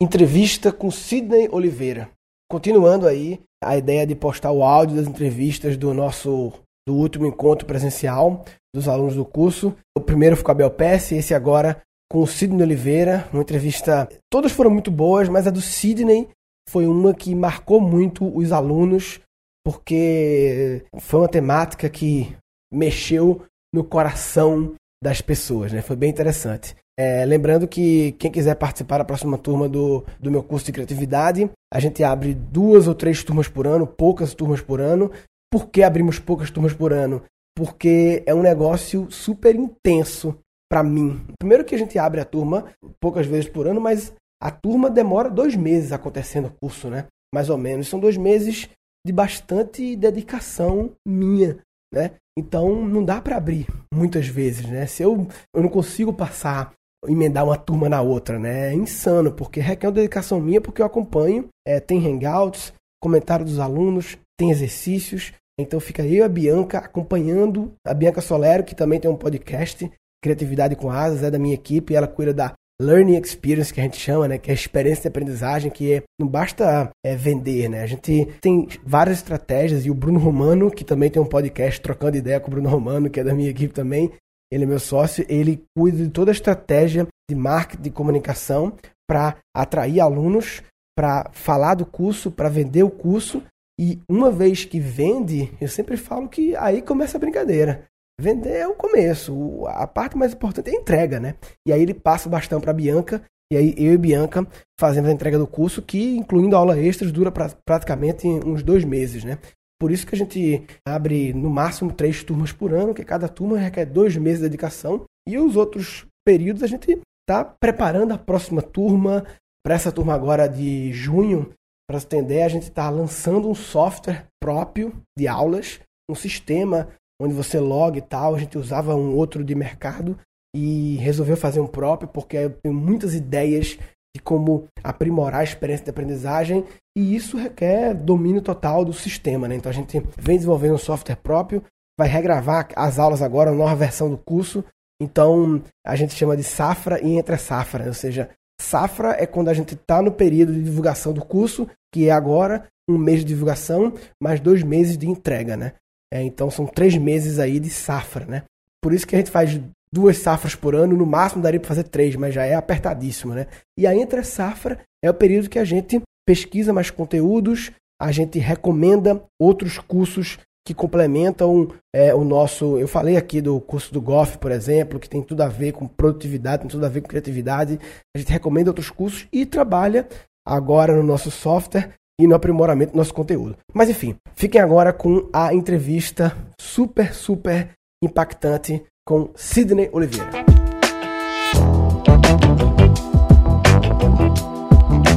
entrevista com Sidney Oliveira. Continuando aí a ideia de postar o áudio das entrevistas do nosso do último encontro presencial dos alunos do curso. O primeiro ficou a Belpes, esse agora com o Sidney Oliveira, uma entrevista. Todas foram muito boas, mas a do Sidney foi uma que marcou muito os alunos, porque foi uma temática que mexeu no coração das pessoas, né? Foi bem interessante. É, lembrando que quem quiser participar da próxima turma do, do meu curso de criatividade, a gente abre duas ou três turmas por ano, poucas turmas por ano. Por que abrimos poucas turmas por ano? Porque é um negócio super intenso para mim. Primeiro que a gente abre a turma poucas vezes por ano, mas a turma demora dois meses acontecendo o curso, né? Mais ou menos. São dois meses de bastante dedicação minha, né? Então não dá para abrir muitas vezes, né? Se eu, eu não consigo passar emendar uma turma na outra, né? É insano, porque requer uma dedicação minha, porque eu acompanho, é, tem hangouts, comentário dos alunos, tem exercícios, então fica eu e a Bianca acompanhando, a Bianca Solero, que também tem um podcast, Criatividade com Asas, é da minha equipe, ela cuida da Learning Experience, que a gente chama, né? Que é a experiência de aprendizagem, que é, não basta é, vender, né? A gente tem várias estratégias, e o Bruno Romano, que também tem um podcast trocando ideia com o Bruno Romano, que é da minha equipe também, ele é meu sócio, ele cuida de toda a estratégia de marketing, de comunicação para atrair alunos, para falar do curso, para vender o curso. E uma vez que vende, eu sempre falo que aí começa a brincadeira. Vender é o começo, a parte mais importante é a entrega, né? E aí ele passa o bastão para Bianca, e aí eu e Bianca fazemos a entrega do curso, que incluindo aula extras dura pra, praticamente uns dois meses, né? Por isso que a gente abre no máximo três turmas por ano, que cada turma requer dois meses de dedicação. E os outros períodos a gente está preparando a próxima turma. Para essa turma agora de junho, para você entender, a gente está lançando um software próprio de aulas, um sistema onde você log e tal. A gente usava um outro de mercado e resolveu fazer um próprio, porque eu tenho muitas ideias de como aprimorar a experiência de aprendizagem e isso requer domínio total do sistema. Né? Então a gente vem desenvolvendo um software próprio, vai regravar as aulas agora, nova versão do curso. Então a gente chama de safra e entre safra, ou seja, safra é quando a gente está no período de divulgação do curso, que é agora um mês de divulgação, mais dois meses de entrega, né? É, então são três meses aí de safra, né? Por isso que a gente faz duas safras por ano, no máximo daria para fazer três, mas já é apertadíssimo, né? E a entre safra é o período que a gente pesquisa mais conteúdos, a gente recomenda outros cursos que complementam é, o nosso. Eu falei aqui do curso do Goff, por exemplo, que tem tudo a ver com produtividade, tem tudo a ver com criatividade. A gente recomenda outros cursos e trabalha agora no nosso software e no aprimoramento do nosso conteúdo. Mas enfim, fiquem agora com a entrevista super, super impactante com Sidney Oliveira.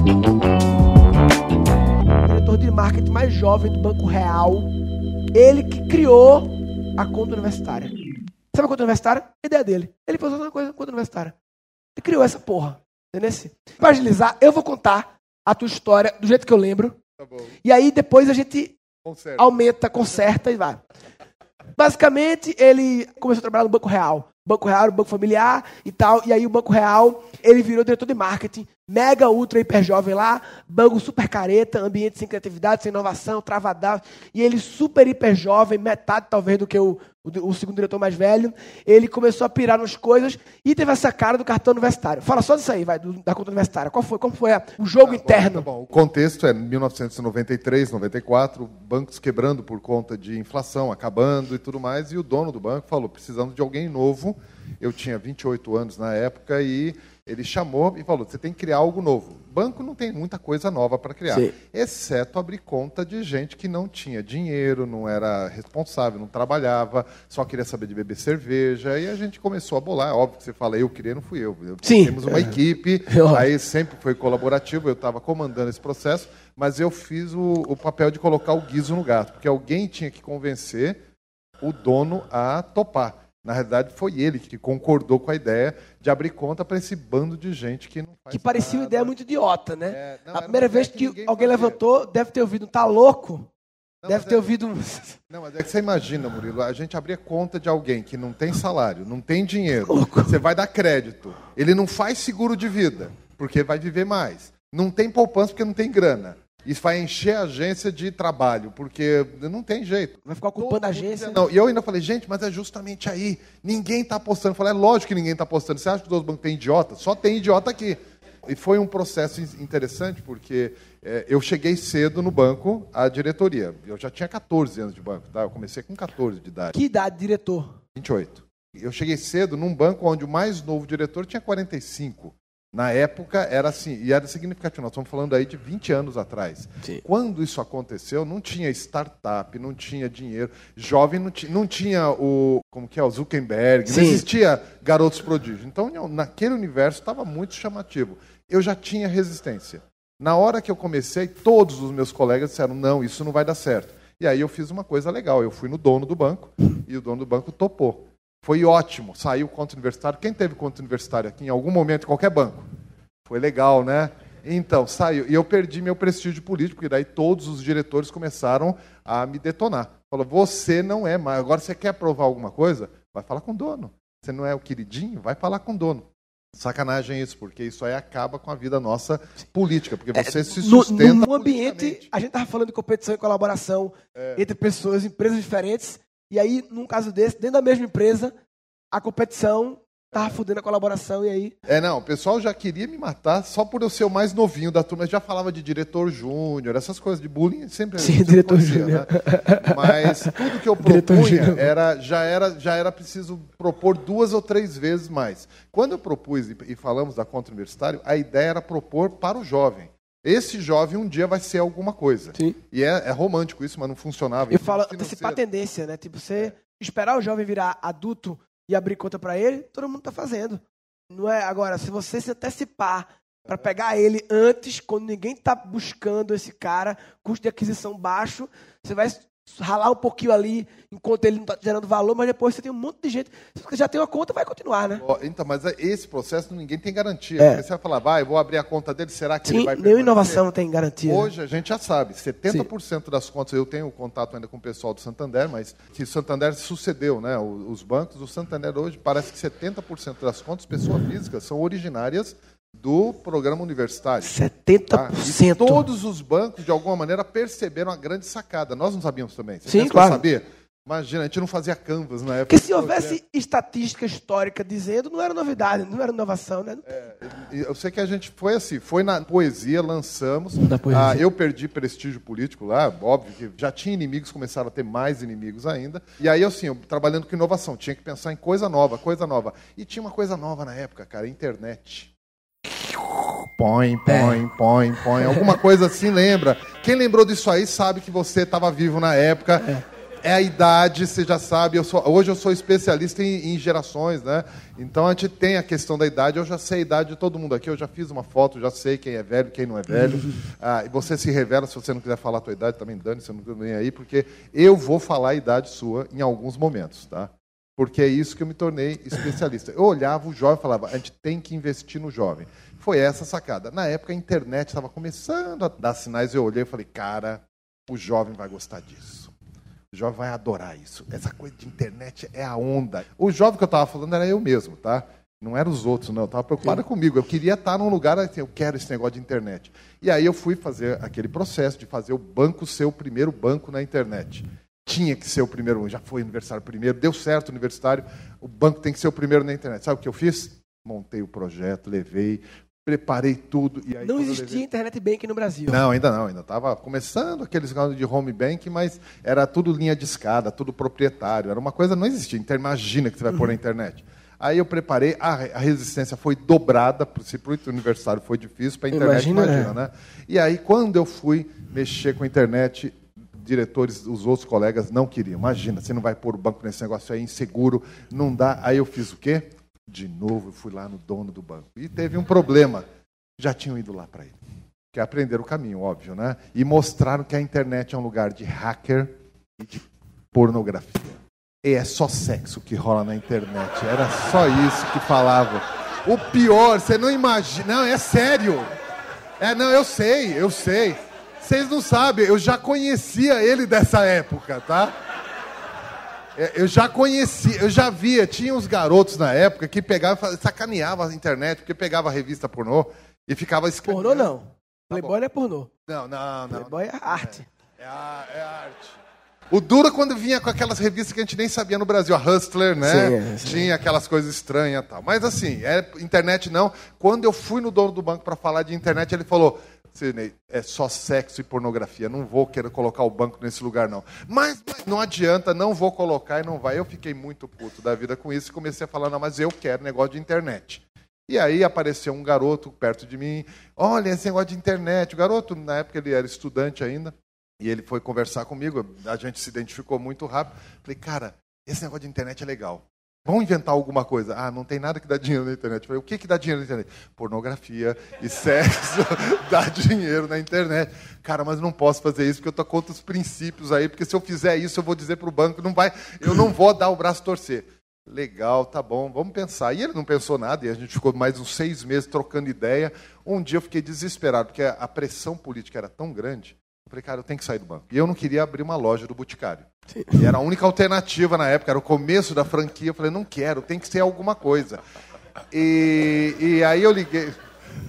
Diretor de marketing mais jovem do Banco Real. Ele que criou a conta universitária. Sabe a conta universitária? A ideia dele. Ele fez uma coisa, conta universitária. Ele criou essa porra. Entendeu? Para agilizar, eu vou contar a tua história do jeito que eu lembro. Tá e aí depois a gente conserta. aumenta, conserta e vai. Basicamente, ele começou a trabalhar no Banco Real. Banco Real banco familiar e tal. E aí o Banco Real, ele virou diretor de marketing, mega, ultra, hiper jovem lá, banco super careta, ambiente sem criatividade, sem inovação, travadão. E ele super, hiper jovem, metade talvez do que o, o, o, segundo diretor mais velho. Ele começou a pirar nas coisas e teve essa cara do cartão universitário. Fala só disso aí, vai, do, da conta universitária. Qual foi, como foi a, o jogo interno? Tá bom. O contexto é 1993, 94, bancos quebrando por conta de inflação, acabando e tudo mais. E o dono do banco falou, precisando de alguém novo. Eu tinha 28 anos na época e ele chamou e falou: você tem que criar algo novo. Banco não tem muita coisa nova para criar, Sim. exceto abrir conta de gente que não tinha dinheiro, não era responsável, não trabalhava, só queria saber de beber cerveja. E a gente começou a bolar. É óbvio que você fala, eu queria, não fui eu. Sim. Temos uma equipe, aí sempre foi colaborativo, eu estava comandando esse processo, mas eu fiz o, o papel de colocar o guiso no gato, porque alguém tinha que convencer o dono a topar. Na realidade, foi ele que concordou com a ideia de abrir conta para esse bando de gente que não faz Que parecia nada. uma ideia muito idiota, né? É, não, a primeira vez que, que alguém fazia. levantou, deve ter ouvido, tá louco? Não, deve ter é... ouvido um... Não, mas é que você imagina, Murilo, a gente abrir conta de alguém que não tem salário, não tem dinheiro, louco. você vai dar crédito, ele não faz seguro de vida, porque vai viver mais. Não tem poupança porque não tem grana. Isso vai encher a agência de trabalho, porque não tem jeito. Vai ficar ocupando a agência. Não. E eu ainda falei, gente, mas é justamente aí. Ninguém está apostando. Eu falei, é lógico que ninguém está apostando. Você acha que os outros bancos têm idiota? Só tem idiota aqui. E foi um processo interessante, porque é, eu cheguei cedo no banco, a diretoria. Eu já tinha 14 anos de banco, tá? Eu comecei com 14 de idade. Que idade, diretor? 28. Eu cheguei cedo num banco onde o mais novo diretor tinha 45. Na época era assim, e era significativo. Nós estamos falando aí de 20 anos atrás. Sim. Quando isso aconteceu, não tinha startup, não tinha dinheiro, jovem não, tinha, não tinha o como que é o Zuckerberg, Sim. não existia garotos prodígio. Então, naquele universo estava muito chamativo. Eu já tinha resistência. Na hora que eu comecei, todos os meus colegas disseram: "Não, isso não vai dar certo". E aí eu fiz uma coisa legal. Eu fui no dono do banco e o dono do banco topou. Foi ótimo. Saiu o conto universitário. Quem teve conto universitário aqui em algum momento, em qualquer banco? Foi legal, né? Então, saiu. E eu perdi meu prestígio político, porque daí todos os diretores começaram a me detonar. Falou, você não é mais. Agora você quer provar alguma coisa? Vai falar com o dono. Você não é o queridinho? Vai falar com o dono. Sacanagem isso, porque isso aí acaba com a vida nossa política, porque você é, se sustenta. No, no ambiente, a gente estava falando de competição e colaboração é. entre pessoas, empresas diferentes, e aí, num caso desse, dentro da mesma empresa, a competição tava fudendo a colaboração e aí. É, não, o pessoal já queria me matar só por eu ser o mais novinho da turma. Já falava de diretor júnior, essas coisas de bullying sempre. Sim, sempre diretor júnior. Né? Mas tudo que eu propunha era, já, era, já era preciso propor duas ou três vezes mais. Quando eu propus e, falamos da conta universitário, a ideia era propor para o jovem. Esse jovem um dia vai ser alguma coisa. Sim. E é, é romântico isso, mas não funcionava. Eu falo antecipar a tendência, né? Tipo, você esperar o jovem virar adulto e abrir conta para ele, todo mundo está fazendo. Não é agora, se você se antecipar para pegar ele antes, quando ninguém está buscando esse cara, custo de aquisição baixo, você vai ralar um pouquinho ali enquanto ele não está gerando valor, mas depois você tem um monte de gente. Se você já tem uma conta, vai continuar, né? Oh, então, mas esse processo ninguém tem garantia. É. Você vai falar, vai, vou abrir a conta dele, será que Sim, ele vai nenhuma inovação tem garantia. Né? Hoje a gente já sabe, 70% Sim. das contas, eu tenho contato ainda com o pessoal do Santander, mas que o Santander sucedeu, né? Os bancos, o Santander hoje parece que 70% das contas, pessoas físicas, são originárias do programa universitário. 70%. Tá? E todos os bancos, de alguma maneira, perceberam a grande sacada. Nós não sabíamos também. Você Sim, claro. Sabia? Imagina, a gente não fazia canvas na época. Porque se houvesse estatística histórica dizendo, não era novidade, não era inovação, né? É, eu sei que a gente foi assim, foi na poesia, lançamos. Na poesia. Ah, eu perdi prestígio político lá, óbvio que já tinha inimigos, começaram a ter mais inimigos ainda. E aí, assim, eu, trabalhando com inovação, tinha que pensar em coisa nova, coisa nova. E tinha uma coisa nova na época, cara, internet põe, põe, é. põe, põe. Alguma coisa assim lembra. Quem lembrou disso aí sabe que você estava vivo na época. É. é. a idade, você já sabe. Eu sou, hoje eu sou especialista em, em, gerações, né? Então a gente tem a questão da idade. Eu já sei a idade de todo mundo aqui. Eu já fiz uma foto, já sei quem é velho, quem não é velho. Ah, e você se revela, se você não quiser falar a tua idade, também dane, você não vem aí, porque eu vou falar a idade sua em alguns momentos, tá? Porque é isso que eu me tornei especialista. Eu olhava o jovem e falava, a gente tem que investir no jovem. Foi essa sacada. Na época a internet estava começando a dar sinais, eu olhei e falei, cara, o jovem vai gostar disso. O jovem vai adorar isso. Essa coisa de internet é a onda. O jovem que eu estava falando era eu mesmo, tá? Não eram os outros, não. Eu estava preocupado Sim. comigo. Eu queria estar num lugar assim, eu quero esse negócio de internet. E aí eu fui fazer aquele processo de fazer o banco ser o primeiro banco na internet. Tinha que ser o primeiro, já foi aniversário primeiro, deu certo o universitário, o banco tem que ser o primeiro na internet. Sabe o que eu fiz? Montei o projeto, levei, preparei tudo. E aí, não existia levei... internet bank no Brasil. Não, ainda não. Ainda estava começando aqueles casos de home bank, mas era tudo linha de escada, tudo proprietário. Era uma coisa, não existia. Imagina que você vai uhum. pôr na internet. Aí eu preparei, a, a resistência foi dobrada, se para o universitário foi difícil, para a internet, imagina, imagina é. né? E aí, quando eu fui mexer com a internet, diretores, os outros colegas não queriam. Imagina, você não vai pôr o banco nesse negócio aí, inseguro, não dá. Aí eu fiz o quê? De novo, eu fui lá no dono do banco. E teve um problema. Já tinham ido lá para ele. Que é aprender o caminho, óbvio, né? E mostraram que a internet é um lugar de hacker e de pornografia. E é só sexo que rola na internet. Era só isso que falava. O pior, você não imagina. Não, é sério. É, não, eu sei, eu sei. Vocês não sabem, eu já conhecia ele dessa época, tá? É, eu já conhecia, eu já via, tinha uns garotos na época que pegavam, sacaneavam a internet, porque pegava a revista pornô e ficava escaneando. Pornô não. Playboy não é pornô. Não, não, não. Playboy é arte. É, a- é arte. O duro é quando vinha com aquelas revistas que a gente nem sabia no Brasil, a Hustler, né? Sim, é, sim. Tinha aquelas coisas estranhas e tal. Mas assim, é, internet não. Quando eu fui no dono do banco para falar de internet, ele falou: Sidney, é só sexo e pornografia. Não vou querer colocar o banco nesse lugar, não. Mas, mas não adianta, não vou colocar e não vai. Eu fiquei muito puto da vida com isso e comecei a falar: não, mas eu quero negócio de internet. E aí apareceu um garoto perto de mim. Olha, esse negócio de internet. O garoto, na época, ele era estudante ainda. E ele foi conversar comigo. A gente se identificou muito rápido. Falei, cara, esse negócio de internet é legal. Vamos inventar alguma coisa. Ah, não tem nada que dá dinheiro na internet. Falei, o que, que dá dinheiro na internet? Pornografia e sexo dá dinheiro na internet. Cara, mas não posso fazer isso porque eu tô contra os princípios aí, porque se eu fizer isso, eu vou dizer para o banco, não vai, eu não vou dar o braço torcer. Legal, tá bom, vamos pensar. E ele não pensou nada, e a gente ficou mais uns seis meses trocando ideia. Um dia eu fiquei desesperado, porque a pressão política era tão grande. Falei, cara, eu tenho que sair do banco. E eu não queria abrir uma loja do Boticário. E era a única alternativa na época, era o começo da franquia. Eu falei, não quero, tem que ser alguma coisa. E, e aí eu liguei,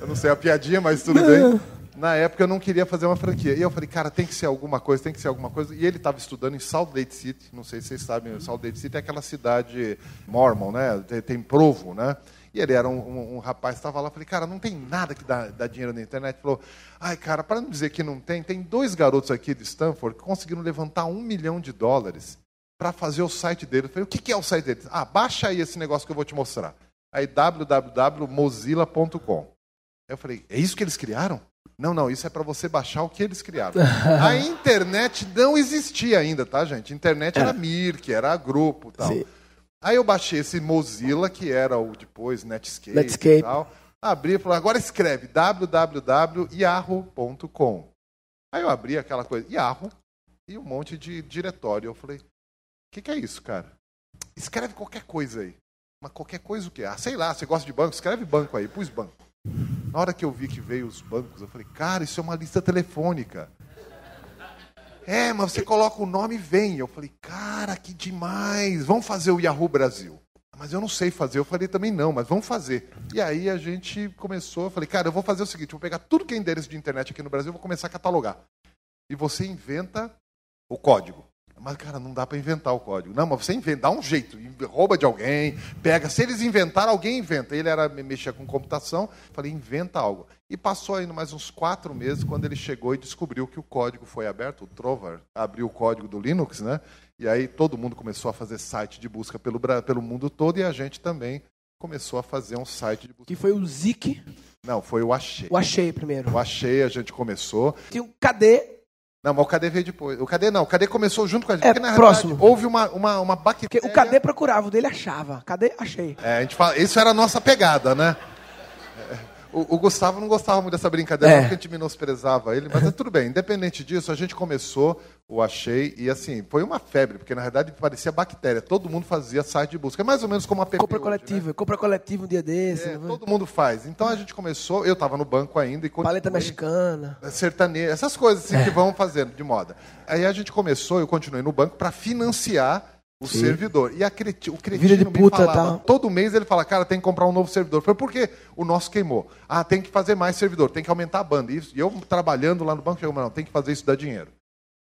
eu não sei a piadinha, mas tudo bem. Na época eu não queria fazer uma franquia. E eu falei, cara, tem que ser alguma coisa, tem que ser alguma coisa. E ele estava estudando em Salt Lake City, não sei se vocês sabem, Salt Lake City é aquela cidade mormon, né? Tem, tem provo, né? E ele era um, um, um rapaz estava lá. Falei, cara, não tem nada que dá, dá dinheiro na internet. Ele falou, ai, cara, para não dizer que não tem, tem dois garotos aqui de Stanford que conseguiram levantar um milhão de dólares para fazer o site deles. Eu falei, o que que é o site deles? Ah, baixa aí esse negócio que eu vou te mostrar. Aí, www.mozilla.com. Eu falei, é isso que eles criaram? Não, não, isso é para você baixar o que eles criaram. a internet não existia ainda, tá, gente? Internet era Mirk, era grupo tal. Sim. Aí eu baixei esse Mozilla, que era o depois Netscape, Netscape. e tal. Abri e falei, agora escreve www.yahoo.com. Aí eu abri aquela coisa, Yahoo, e um monte de diretório. Eu falei, o que, que é isso, cara? Escreve qualquer coisa aí. Mas qualquer coisa o quê? Ah, sei lá, você gosta de banco? Escreve banco aí, pus banco. Na hora que eu vi que veio os bancos, eu falei, cara, isso é uma lista telefônica. É, mas você coloca o nome e vem. Eu falei, cara, que demais. Vamos fazer o Yahoo Brasil. Mas eu não sei fazer. Eu falei também não, mas vamos fazer. E aí a gente começou. Eu falei, cara, eu vou fazer o seguinte: vou pegar tudo que é endereço de internet aqui no Brasil vou começar a catalogar. E você inventa o código. Mas, cara, não dá para inventar o código. Não, mas você inventa, dá um jeito. Rouba de alguém, pega. Se eles inventaram, alguém inventa. Ele era mexer com computação. Falei, inventa algo. E passou ainda mais uns quatro meses quando ele chegou e descobriu que o código foi aberto. O Trover abriu o código do Linux, né? E aí todo mundo começou a fazer site de busca pelo, pelo mundo todo e a gente também começou a fazer um site de busca. Que foi o Zik, Não, foi o Achei. o Achei primeiro. O Achei a gente começou. Tinha um KD, Não, mas o KD veio depois. O KD não, o KD começou junto com a gente. É, porque, na próximo. realidade, houve uma, uma, uma porque bactéria... o KD procurava, o dele achava. KD, achei. É, a gente fala, isso era a nossa pegada, né? É, O, o Gustavo não gostava muito dessa brincadeira, É. porque a gente menosprezava ele, mas é tudo bem. Independente disso, a gente começou o Achei e assim, foi uma febre, porque na verdade parecia bactéria. Todo mundo fazia site de busca. É mais ou menos como a app Compra hoje, coletiva, compra coletiva um dia desse. né? É, né? todo mundo faz. Então a gente começou, eu estava no banco ainda e Paleta mexicana. sertaneja, essas coisas assim É. que vão fazendo de moda. Aí a gente começou, eu continuei no banco para financiar o servidor. E a creti, o cretino Vida de puta, falava, tá? todo mês ele fala, cara, tem que comprar um novo servidor. Foi porque o nosso queimou. Ah, tem que fazer mais servidor, tem que aumentar a banda. E eu trabalhando lá no banco, chegou, não, tem que fazer isso dar dinheiro.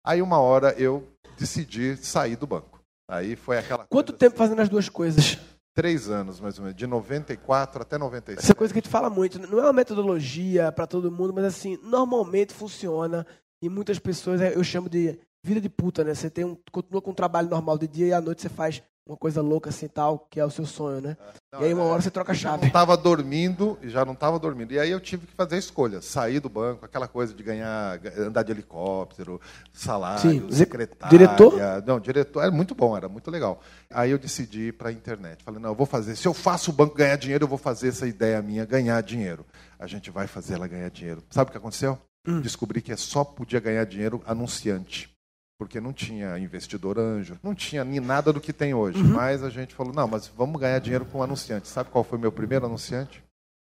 Aí uma hora eu decidi sair do banco. Aí foi aquela Quanto tempo fazendo as duas coisas? assim, três anos mais ou menos, de 94 até 96. Essa é coisa que a gente fala muito. Não é uma metodologia para todo mundo, mas assim, normalmente funciona. E muitas pessoas, eu chamo de vida de puta, né? Você tem um, continua com um trabalho normal de dia e à noite você faz uma coisa louca assim tal, que é o seu sonho, né? Não, e aí uma é- hora você troca a não chave. estava dormindo, e já não estava dormindo. E aí eu tive que fazer a escolha, sair do banco, aquela coisa de ganhar, andar de helicóptero, salário, Sim, secretária. diretor? Não, diretor, era muito bom, era muito legal. Aí eu decidi ir para a internet. Falei, não, eu vou fazer, se eu faço o banco ganhar dinheiro, eu vou fazer essa ideia minha ganhar dinheiro. A gente vai fazer ela ganhar dinheiro. Sabe o que aconteceu? Hum. Descobri que só podia ganhar dinheiro anunciante. Porque não tinha investidor anjo, não tinha nem nada do que tem hoje. Uhum. Mas a gente falou, não, mas vamos ganhar dinheiro com anunciante. Sabe qual foi meu primeiro anunciante?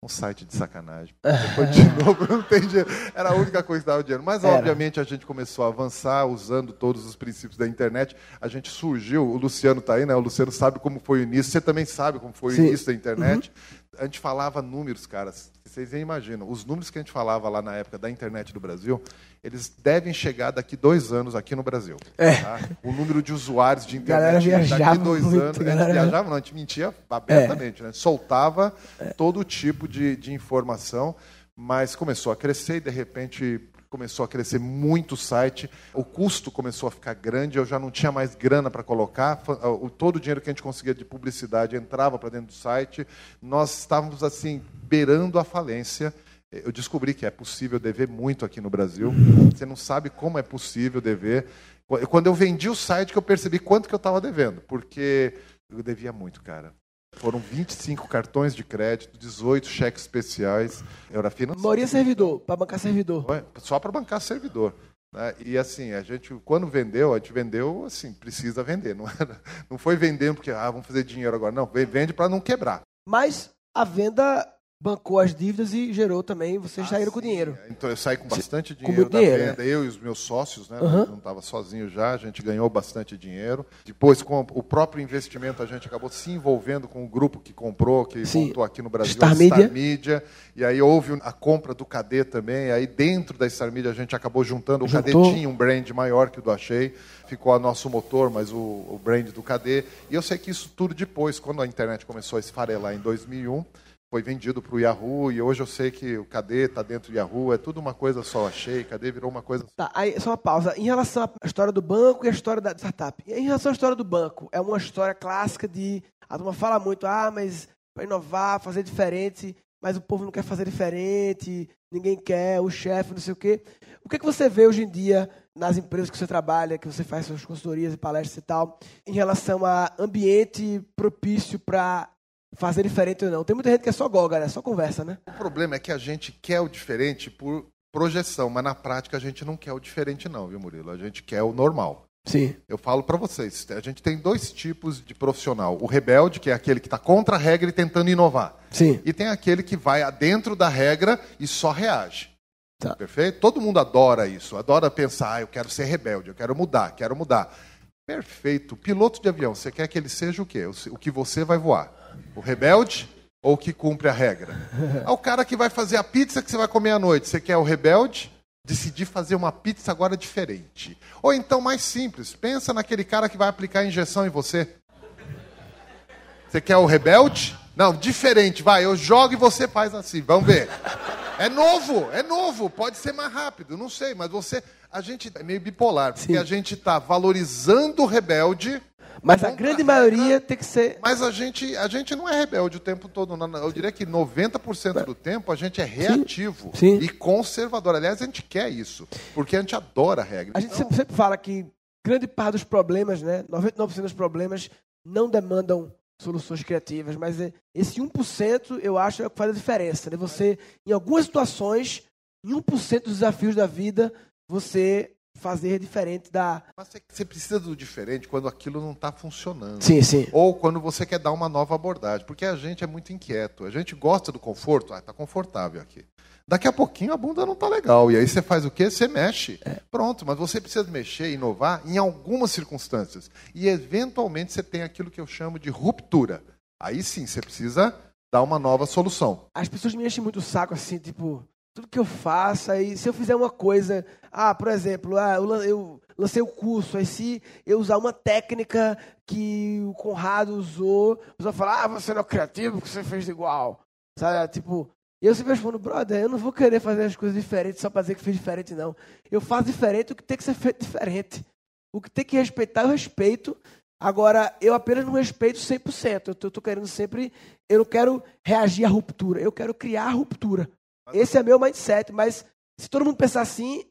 Um site de sacanagem. Depois de novo, não tem dinheiro. Era a única coisa que dava dinheiro. Mas, Era. obviamente, a gente começou a avançar usando todos os princípios da internet. A gente surgiu, o Luciano está aí, né? O Luciano sabe como foi o início. Você também sabe como foi Sim. Uhum. o início da internet. A gente falava números, cara, vocês nem imaginam. Os números que a gente falava lá na época da internet do Brasil, eles devem chegar daqui dois anos aqui no Brasil. É. Tá? O número de usuários de Galera internet viajava daqui dois muito, anos. A galera- gente viajava, não, a gente mentia abertamente, né? Soltava todo tipo de, de informação, mas começou a crescer e de repente começou a crescer muito o site, o custo começou a ficar grande, eu já não tinha mais grana para colocar, o- todo o dinheiro que a gente conseguia de publicidade entrava para dentro do site, nós estávamos assim beirando a falência. Eu descobri que é possível dever muito aqui no Brasil. Você não sabe como é possível dever. Quando eu vendi o site que eu percebi quanto que eu estava devendo, porque eu devia muito, cara. Foram 25 cartões de crédito, 18 cheques especiais. Era financeiro. Maioria servidor, para bancar servidor. É? Só para bancar servidor. né? E assim, a gente, quando vendeu, a gente vendeu assim, precisa vender. Não, era, não foi vendendo porque ah, vamos fazer dinheiro agora. Não, vende para não quebrar. Mas a venda bancou as dívidas e gerou também, vocês saíram com Sim, dinheiro. Então eu saí com bastante com dinheiro muito da dinheiro, venda, eu e os meus sócios, né? Aham. Não estava sozinho já, a gente ganhou bastante dinheiro. Depois, com o próprio investimento, a gente acabou se envolvendo com o grupo que comprou, que Sim. montou aqui no Brasil, Star a Media. Star Media. E aí houve a compra do KD também. Aí dentro da Star Media a gente acabou juntando. O KD Juntou. tinha um brand maior que o do Achei. Ficou a nosso motor, mas o, o brand do KD. E eu sei que isso tudo depois, quando a internet começou a esfarelar em 2001, foi vendido para o Yahoo e hoje eu sei que o KD está dentro do Yahoo, é tudo uma coisa só, achei, KD virou uma coisa Tá, aí só uma pausa. Em relação à história do banco e a história da startup. Em relação à história do banco, é uma história clássica de. A turma fala muito, ah, mas para inovar, fazer diferente, mas o povo não quer fazer diferente, ninguém quer, o chefe, não sei o quê. O que, que você vê hoje em dia nas empresas que você trabalha, que você faz suas consultorias e palestras e tal, em relação a ambiente propício para fazer diferente ou não? Tem muita gente que é só goga, né? Só conversa, né? O problema é que a gente quer o diferente por projeção, mas na prática a gente não quer o diferente não, viu, Murilo? A gente quer o normal. Sim. Eu falo para vocês, a gente tem dois tipos de profissional. O rebelde, que é aquele que está contra a regra e tentando inovar. Sim. E tem aquele que vai dentro da regra e só reage. Tá. Perfeito? Todo mundo adora isso, adora pensar, ah, eu quero ser rebelde, eu quero mudar, quero mudar. Perfeito. Piloto de avião, você quer que ele seja o quê? O que você vai voar? O rebelde ou o que cumpre a regra? É o cara que vai fazer a pizza que você vai comer à noite. Você quer o rebelde? Decidir fazer uma pizza agora diferente. Ou então, mais simples, pensa naquele cara que vai aplicar a injeção em você. Você quer o rebelde? Não, diferente, vai, eu jogo e você faz assim, vamos ver. É novo, é novo, pode ser mais rápido, não sei, mas você. A gente é meio bipolar, porque Sim. a gente está valorizando o rebelde, Mas a Contra grande maioria tem que ser. mas a gente, a gente não é rebelde o tempo todo. Eu diria que 90% do tempo a gente é reativo Sim. e conservador. Aliás, a gente quer isso, porque a gente adora a regra. A gente Então, sempre, sempre fala que grande parte dos problemas, né, 99% dos problemas não demandam soluções criativas, mas é- esse 1% eu acho é o que faz a diferença. Né? Você, em algumas situações, em 1% dos desafios da vida, você fazer diferente da. mas você- precisa do diferente quando aquilo não está funcionando. Sim, sim. Ou quando você quer dar uma nova abordagem. Porque a gente é muito inquieto. A gente gosta do conforto. Ah, tá confortável aqui. Daqui a pouquinho a bunda não tá legal. E aí você faz o quê? Você mexe. Pronto, mas você precisa mexer, inovar em algumas circunstâncias. E eventualmente você tem aquilo que eu chamo de ruptura. Aí sim, você precisa dar uma nova solução. As pessoas me enchem muito o saco, assim, tipo, tudo que eu faço, aí se eu fizer uma coisa, ah, por exemplo, ah, eu, eu lancei o curso, aí se eu usar uma técnica que o Conrado usou, a pessoa fala, ah, você não é criativo, porque você fez igual. Sabe, tipo, eu sempre respondo, brother, eu não vou querer fazer as coisas diferentes só pra dizer que fiz diferente, não. Eu faço diferente o que tem que ser feito diferente. O que tem que respeitar, eu respeito. Agora, eu apenas não respeito 100%. Eu tô querendo sempre. Eu não quero reagir à ruptura, eu quero criar a ruptura. Esse é meu mindset, mas se todo mundo pensar assim,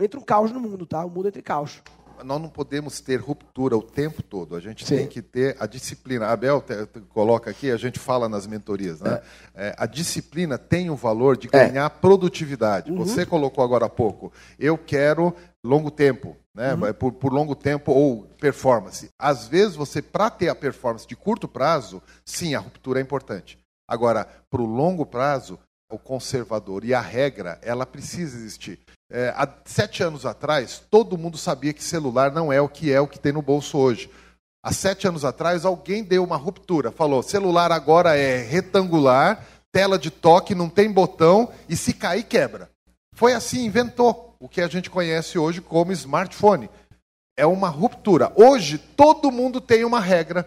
entra um caos no mundo, tá? O mundo entra em caos. Nós não podemos ter ruptura o tempo todo. A gente Sim. tem que ter a disciplina. A Abel te- te- coloca aqui, a gente fala nas mentorias, né? É, a disciplina tem o valor de É. ganhar produtividade. Uhum. Você colocou agora há pouco. Eu quero longo tempo, né? Uhum. Vai Por, por longo tempo ou performance. Às vezes você, para ter a performance de curto prazo, sim, a ruptura é importante. Agora, para o longo prazo, o conservador e a regra, ela precisa existir. É, há sete anos atrás, todo mundo sabia que celular não é o que é o que tem no bolso hoje. Há sete anos atrás, alguém deu uma ruptura. Falou: celular agora é retangular, tela de toque, não tem botão e se cair, quebra. Foi assim, inventou o que a gente conhece hoje como smartphone. É uma ruptura. Hoje, todo mundo tem uma regra.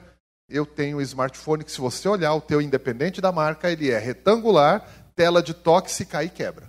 Eu tenho um smartphone que, se você olhar o teu independente da marca, ele é retangular, tela de toque, se cair, quebra.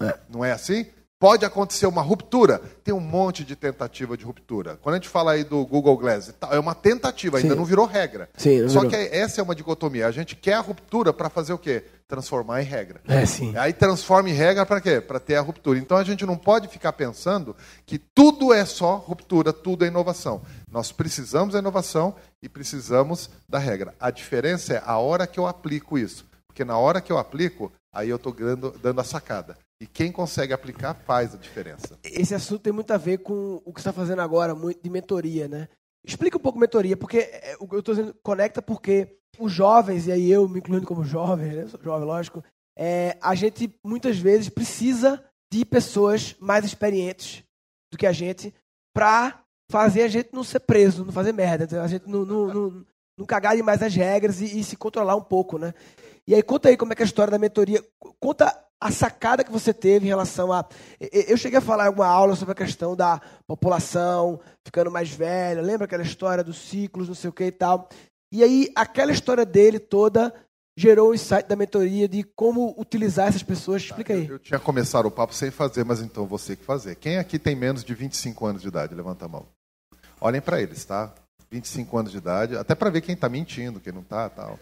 É. Não é assim? Pode acontecer uma ruptura. Tem um monte de tentativa de ruptura. Quando a gente fala aí do Google Glass, é uma tentativa, ainda Sim. não virou regra. Sim, Só virou. que essa é uma dicotomia. A gente quer a ruptura para fazer o quê? Transformar em regra. É, sim. Aí transforma em regra para quê? Para ter a ruptura. Então a gente não pode ficar pensando que tudo é só ruptura, tudo é inovação. Nós precisamos da inovação e precisamos da regra. A diferença é a hora que eu aplico isso. Porque na hora que eu aplico, aí eu estou dando, dando a sacada. E quem consegue aplicar faz a diferença. Esse assunto tem muito a ver com o que você está fazendo agora, muito de mentoria, né? Explica um pouco mentoria, porque é, eu estou dizendo conecta porque os jovens, e aí eu me incluindo como jovem, né? Sou jovem, lógico, é, a gente muitas vezes precisa de pessoas mais experientes do que a gente para fazer a gente não ser preso, não fazer merda, a gente não, não, não, não cagar demais as regras e, e se controlar um pouco, né? E aí conta aí como é que é a história da mentoria. Conta a sacada que você teve em relação a. Eu cheguei a falar em alguma aula sobre a questão da população ficando mais velha. Lembra aquela história dos ciclos, não sei o que e tal. E aí, aquela história dele toda gerou o insight da mentoria de como utilizar essas pessoas. Explica aí. Eu, eu tinha começado o papo sem fazer, mas então você que fazer. Quem aqui tem menos de 25 anos de idade? Levanta a mão. Olhem para eles, tá? 25 anos de idade, até para ver quem está mentindo, quem não está, tal.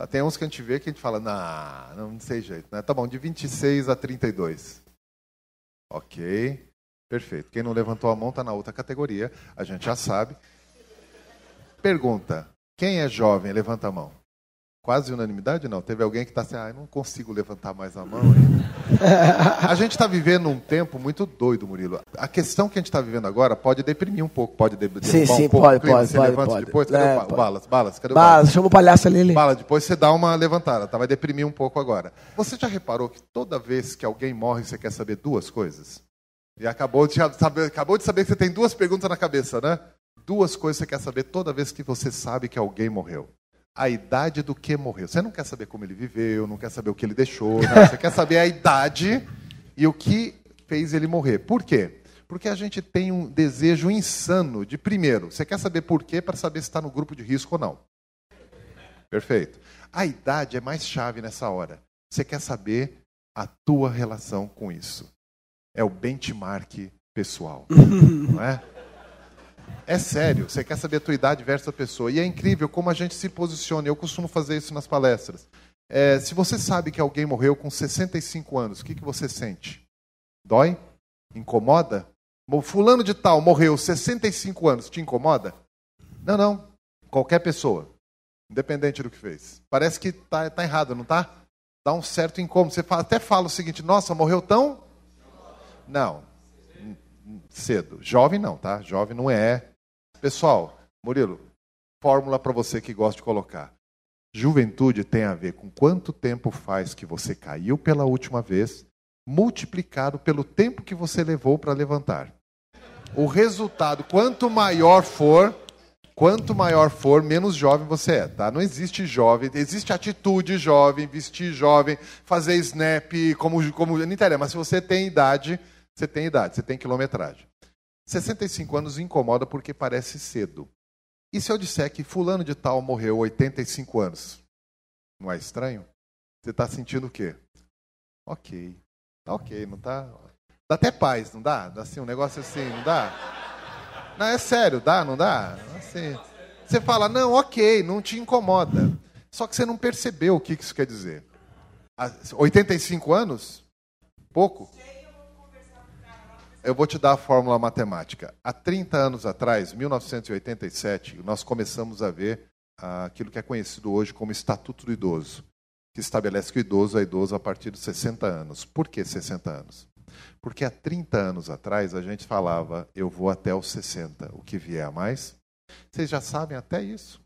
Tá, tem uns que a gente vê que a gente fala, nah, não, não sei jeito. Né? Tá bom, de 26 a 32. Ok, perfeito. Quem não levantou a mão está na outra categoria, a gente já sabe. Pergunta: quem é jovem? Levanta a mão. Quase unanimidade? Não. Teve alguém que está assim, ah, não consigo levantar mais a mão ainda. a gente está vivendo um tempo muito doido, Murilo. A questão que a gente está vivendo agora pode deprimir um pouco, pode derrubar sim, sim, um pouco. Pode, pode, você pode, levanta pode. depois, cadê é, o pode. Balas? Balas, cadê o Balas? Balas, chama o palhaço ali. ali. Bala, depois você dá uma levantada, tá? vai deprimir um pouco agora. Você já reparou que toda vez que alguém morre, você quer saber duas coisas? E acabou de saber, acabou de saber que você tem duas perguntas na cabeça, né? Duas coisas você quer saber toda vez que você sabe que alguém morreu a idade do que morreu. Você não quer saber como ele viveu, não quer saber o que ele deixou, não. você quer saber a idade e o que fez ele morrer. Por quê? Porque a gente tem um desejo insano de, primeiro, você quer saber por quê para saber se está no grupo de risco ou não. Perfeito. A idade é mais chave nessa hora. Você quer saber a tua relação com isso. É o benchmark pessoal, não é? É sério, você quer saber a tua idade versus a pessoa. E é incrível como a gente se posiciona. Eu costumo fazer isso nas palestras. É, se você sabe que alguém morreu com 65 anos, o que, que você sente? Dói? Incomoda? Fulano de tal morreu 65 anos, te incomoda? Não, não. Qualquer pessoa, independente do que fez. Parece que está tá errado, não está? Dá um certo incômodo. Você fala, até fala o seguinte: nossa, morreu tão? Não. Cedo. Jovem não, tá? Jovem não é Pessoal, Murilo, fórmula para você que gosta de colocar. Juventude tem a ver com quanto tempo faz que você caiu pela última vez, multiplicado pelo tempo que você levou para levantar. O resultado, quanto maior for, quanto maior for, menos jovem você é, tá? Não existe jovem, existe atitude jovem, vestir jovem, fazer snap, como, como não interessa, mas se você tem idade, você tem idade, você tem quilometragem. 65 anos incomoda porque parece cedo. E se eu disser que fulano de tal morreu 85 anos? Não é estranho? Você está sentindo o quê? Ok. Tá ok, não tá? Dá até paz, não dá? Dá assim, um negócio assim, não dá? Não, é sério, dá, não dá? Assim, você fala, não, ok, não te incomoda. Só que você não percebeu o que isso quer dizer. 85 anos? Pouco? Eu vou te dar a fórmula matemática. Há 30 anos atrás, 1987, nós começamos a ver ah, aquilo que é conhecido hoje como Estatuto do Idoso, que estabelece que o idoso é idoso a partir dos 60 anos. Por que 60 anos? Porque há 30 anos atrás a gente falava, eu vou até os 60, o que vier a mais. Vocês já sabem até isso.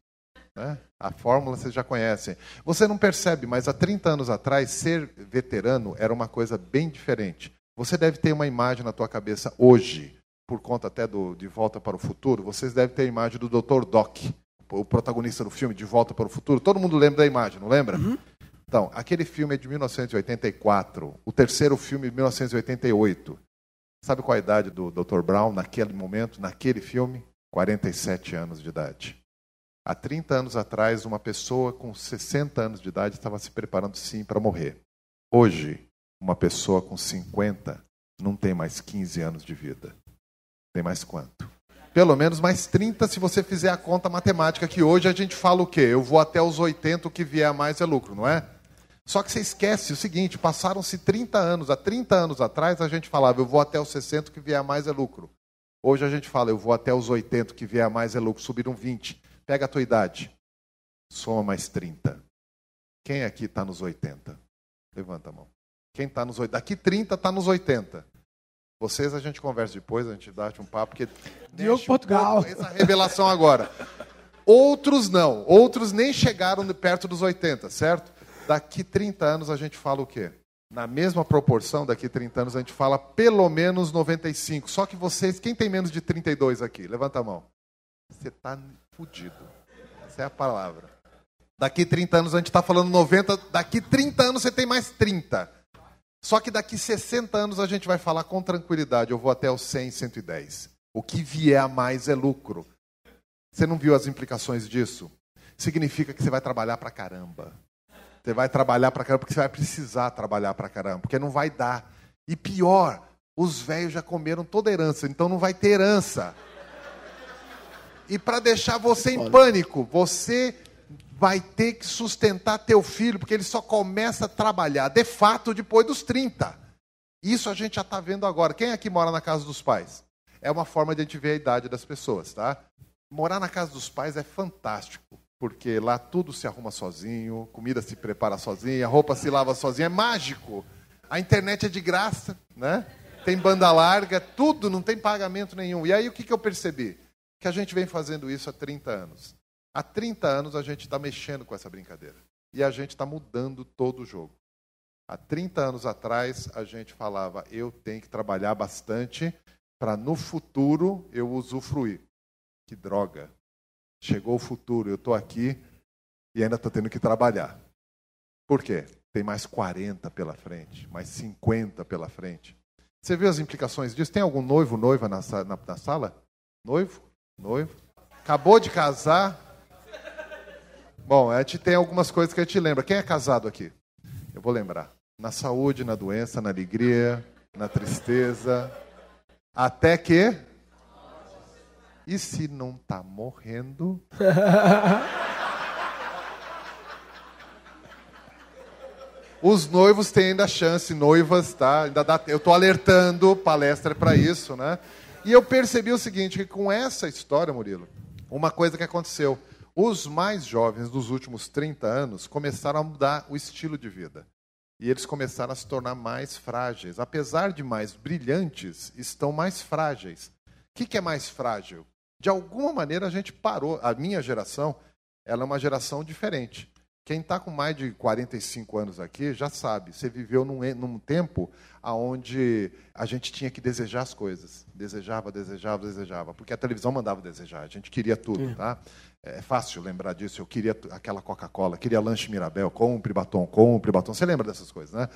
Né? A fórmula vocês já conhecem. Você não percebe, mas há 30 anos atrás, ser veterano era uma coisa bem diferente. Você deve ter uma imagem na tua cabeça hoje por conta até do De Volta para o Futuro, vocês devem ter a imagem do Dr. Doc, o protagonista do filme De Volta para o Futuro. Todo mundo lembra da imagem, não lembra? Uhum. Então, aquele filme é de 1984, o terceiro filme de 1988. Sabe qual a idade do Dr. Brown naquele momento, naquele filme? 47 anos de idade. Há 30 anos atrás, uma pessoa com 60 anos de idade estava se preparando sim para morrer. Hoje, uma pessoa com 50 não tem mais 15 anos de vida. Tem mais quanto? Pelo menos mais 30 se você fizer a conta matemática, que hoje a gente fala o quê? Eu vou até os 80, o que vier a mais é lucro, não é? Só que você esquece o seguinte, passaram-se 30 anos. Há 30 anos atrás a gente falava, eu vou até os 60, o que vier a mais é lucro. Hoje a gente fala, eu vou até os 80, o que vier a mais é lucro. Subiram 20. Pega a tua idade. Soma mais 30. Quem aqui está nos 80? Levanta a mão. Quem está nos 80? Daqui 30 está nos 80. Vocês a gente conversa depois, a gente dá um papo, porque. Diogo Portugal. Um essa revelação agora. Outros não. Outros nem chegaram perto dos 80, certo? Daqui 30 anos a gente fala o quê? Na mesma proporção, daqui 30 anos a gente fala pelo menos 95. Só que vocês, quem tem menos de 32 aqui? Levanta a mão. Você está fudido. Essa é a palavra. Daqui 30 anos a gente está falando 90, daqui 30 anos você tem mais 30. Só que daqui 60 anos a gente vai falar com tranquilidade, eu vou até os 100, 110. O que vier a mais é lucro. Você não viu as implicações disso? Significa que você vai trabalhar para caramba. Você vai trabalhar para caramba porque você vai precisar trabalhar para caramba, porque não vai dar. E pior, os velhos já comeram toda a herança, então não vai ter herança. E para deixar você em pânico, você vai ter que sustentar teu filho, porque ele só começa a trabalhar, de fato, depois dos 30. Isso a gente já está vendo agora. Quem aqui mora na casa dos pais? É uma forma de a gente ver a idade das pessoas, tá? Morar na casa dos pais é fantástico, porque lá tudo se arruma sozinho, comida se prepara sozinha, roupa se lava sozinha, é mágico. A internet é de graça, né? Tem banda larga, tudo, não tem pagamento nenhum. E aí o que, que eu percebi? que a gente vem fazendo isso há 30 anos. Há 30 anos a gente está mexendo com essa brincadeira. E a gente está mudando todo o jogo. Há 30 anos atrás a gente falava, eu tenho que trabalhar bastante para no futuro eu usufruir. Que droga. Chegou o futuro, eu estou aqui e ainda estou tendo que trabalhar. Por quê? Tem mais 40 pela frente, mais 50 pela frente. Você viu as implicações disso? Tem algum noivo, noiva na, na, na sala? Noivo? Noivo. Acabou de casar. Bom, a gente tem algumas coisas que a gente lembra. Quem é casado aqui? Eu vou lembrar. Na saúde, na doença, na alegria, na tristeza. Até que. E se não está morrendo? Os noivos têm ainda chance, noivas, tá? Ainda dá, eu estou alertando, palestra para isso, né? E eu percebi o seguinte, que com essa história, Murilo, uma coisa que aconteceu. Os mais jovens dos últimos 30 anos começaram a mudar o estilo de vida. E eles começaram a se tornar mais frágeis. Apesar de mais brilhantes, estão mais frágeis. O que é mais frágil? De alguma maneira a gente parou. A minha geração, ela é uma geração diferente. Quem está com mais de 45 anos aqui já sabe, você viveu num, num tempo onde a gente tinha que desejar as coisas. Desejava, desejava, desejava. Porque a televisão mandava desejar, a gente queria tudo. É. Tá? É fácil lembrar disso. Eu queria aquela Coca-Cola, queria lanche Mirabel, compre batom, compre batom. Você lembra dessas coisas, né?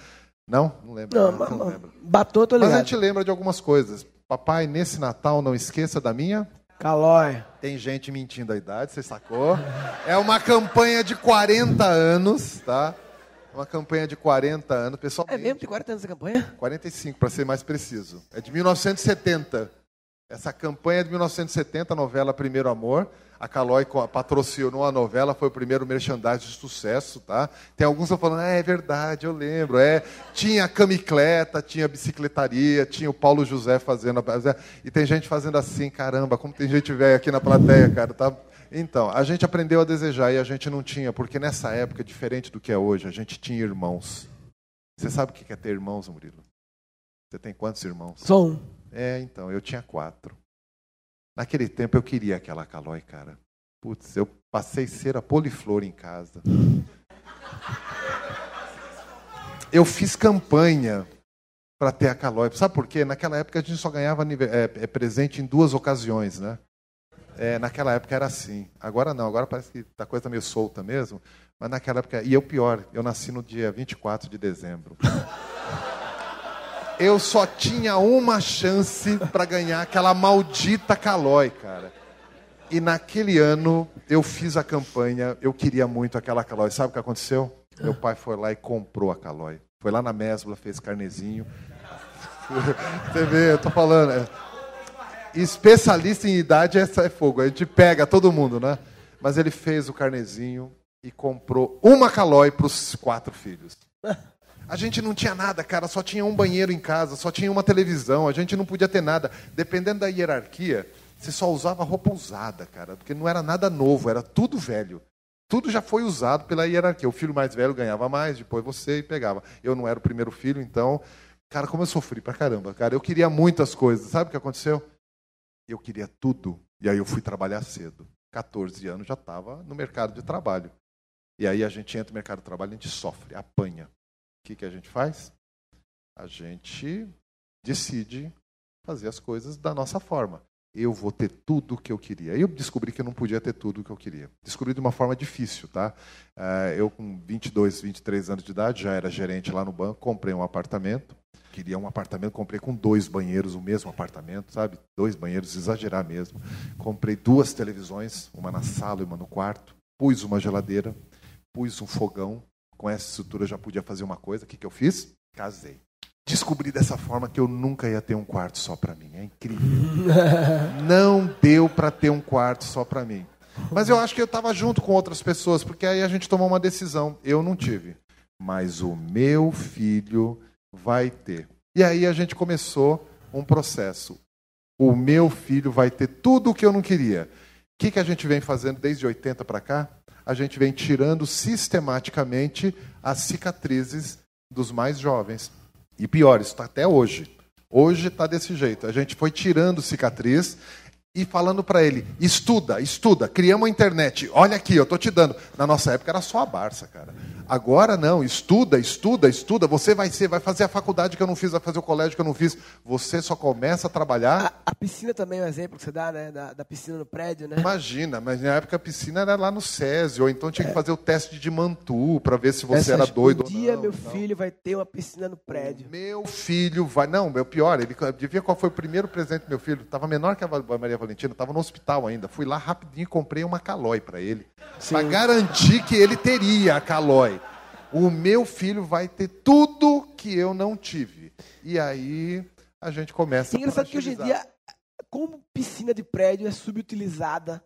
Não? Não lembro. Não, não, não lembro. Batom, tô ligado. Mas a gente lembra de algumas coisas. Papai, nesse Natal, não esqueça da minha... Calói. Tem gente mentindo a idade, você sacou? É uma campanha de 40 anos, tá? Uma campanha de 40 anos, pessoal. É mesmo? Tem 40 anos essa campanha? 45, para ser mais preciso. É de 1970. Essa campanha é de 1970, a novela Primeiro Amor. A Calói patrocinou a novela, foi o primeiro merchandising de sucesso, tá? Tem alguns que estão falando, ah, é verdade, eu lembro. É, tinha a camicleta, tinha a bicicletaria, tinha o Paulo José fazendo. A... E tem gente fazendo assim, caramba, como tem gente velha aqui na plateia, cara, tá? Então, a gente aprendeu a desejar e a gente não tinha, porque nessa época, diferente do que é hoje, a gente tinha irmãos. Você sabe o que é ter irmãos, Murilo? Você tem quantos irmãos? Só um. É, então, eu tinha quatro. Naquele tempo eu queria aquela calói, cara. Putz, eu passei cera poliflor em casa. Eu fiz campanha para ter a Calói. Sabe por quê? Naquela época a gente só ganhava é, é, presente em duas ocasiões, né? É, naquela época era assim. Agora não, agora parece que a coisa está meio solta mesmo. Mas naquela época. E eu pior, eu nasci no dia 24 de dezembro. Eu só tinha uma chance para ganhar aquela maldita Calói, cara. E naquele ano eu fiz a campanha, eu queria muito aquela Calói. Sabe o que aconteceu? Meu pai foi lá e comprou a Calói. Foi lá na Mesbla, fez carnezinho. Você vê, eu tô falando. É... Especialista em idade é, é fogo. A gente pega todo mundo, né? Mas ele fez o carnezinho e comprou uma calói para os quatro filhos. A gente não tinha nada, cara, só tinha um banheiro em casa, só tinha uma televisão, a gente não podia ter nada. Dependendo da hierarquia, você só usava roupa usada, cara, porque não era nada novo, era tudo velho. Tudo já foi usado pela hierarquia. O filho mais velho ganhava mais, depois você e pegava. Eu não era o primeiro filho, então, cara, como eu sofri pra caramba, cara. Eu queria muitas coisas. Sabe o que aconteceu? Eu queria tudo. E aí eu fui trabalhar cedo. 14 anos já estava no mercado de trabalho. E aí a gente entra no mercado de trabalho, a gente sofre, apanha. Que, que a gente faz? A gente decide fazer as coisas da nossa forma eu vou ter tudo o que eu queria. Eu descobri que eu não podia ter tudo o que eu queria. Descobri de uma forma difícil, tá? Eh, eu com 22, 23 anos de idade, já era gerente lá no banco, comprei um apartamento. Queria um apartamento, comprei com dois banheiros, o mesmo apartamento, sabe? Dois banheiros, exagerar mesmo. Comprei duas televisões, uma na sala e uma no quarto. Pus uma geladeira, pus um fogão. Com essa estrutura já podia fazer uma coisa. O que, que eu fiz? Casei descobri dessa forma que eu nunca ia ter um quarto só para mim. É incrível. Não deu para ter um quarto só para mim. Mas eu acho que eu estava junto com outras pessoas, porque aí a gente tomou uma decisão. Eu não tive. Mas o meu filho vai ter. E aí a gente começou um processo. O meu filho vai ter tudo o que eu não queria. O que, que a gente vem fazendo desde 80 para cá? A gente vem tirando sistematicamente as cicatrizes dos mais jovens. E pior, isso está até hoje. Hoje está desse jeito. A gente foi tirando cicatriz e falando para ele: estuda, estuda, criamos a internet. Olha aqui, eu estou te dando. Na nossa época era só a Barça, cara. Agora não, estuda, estuda, estuda. Você vai ser, vai fazer a faculdade que eu não fiz, vai fazer o colégio que eu não fiz. Você só começa a trabalhar. A, a piscina também é um exemplo que você dá, né? Da, da, piscina no prédio, né? Imagina, mas na época a piscina era lá no SESI, ou então tinha que é. fazer o teste de Mantu para ver se você era doido um dia meu não. filho vai ter uma piscina no prédio. Meu filho vai. Não, meu pior, ele devia qual foi o primeiro presente do meu filho. Estava menor que a Maria Valentina, estava no hospital ainda. Fui lá rapidinho e comprei uma calói para ele. Para garantir que ele teria a calói o meu filho vai ter tudo que eu não tive. E aí a gente começa a. Engraçado que hoje em dia, como piscina de prédio é subutilizada,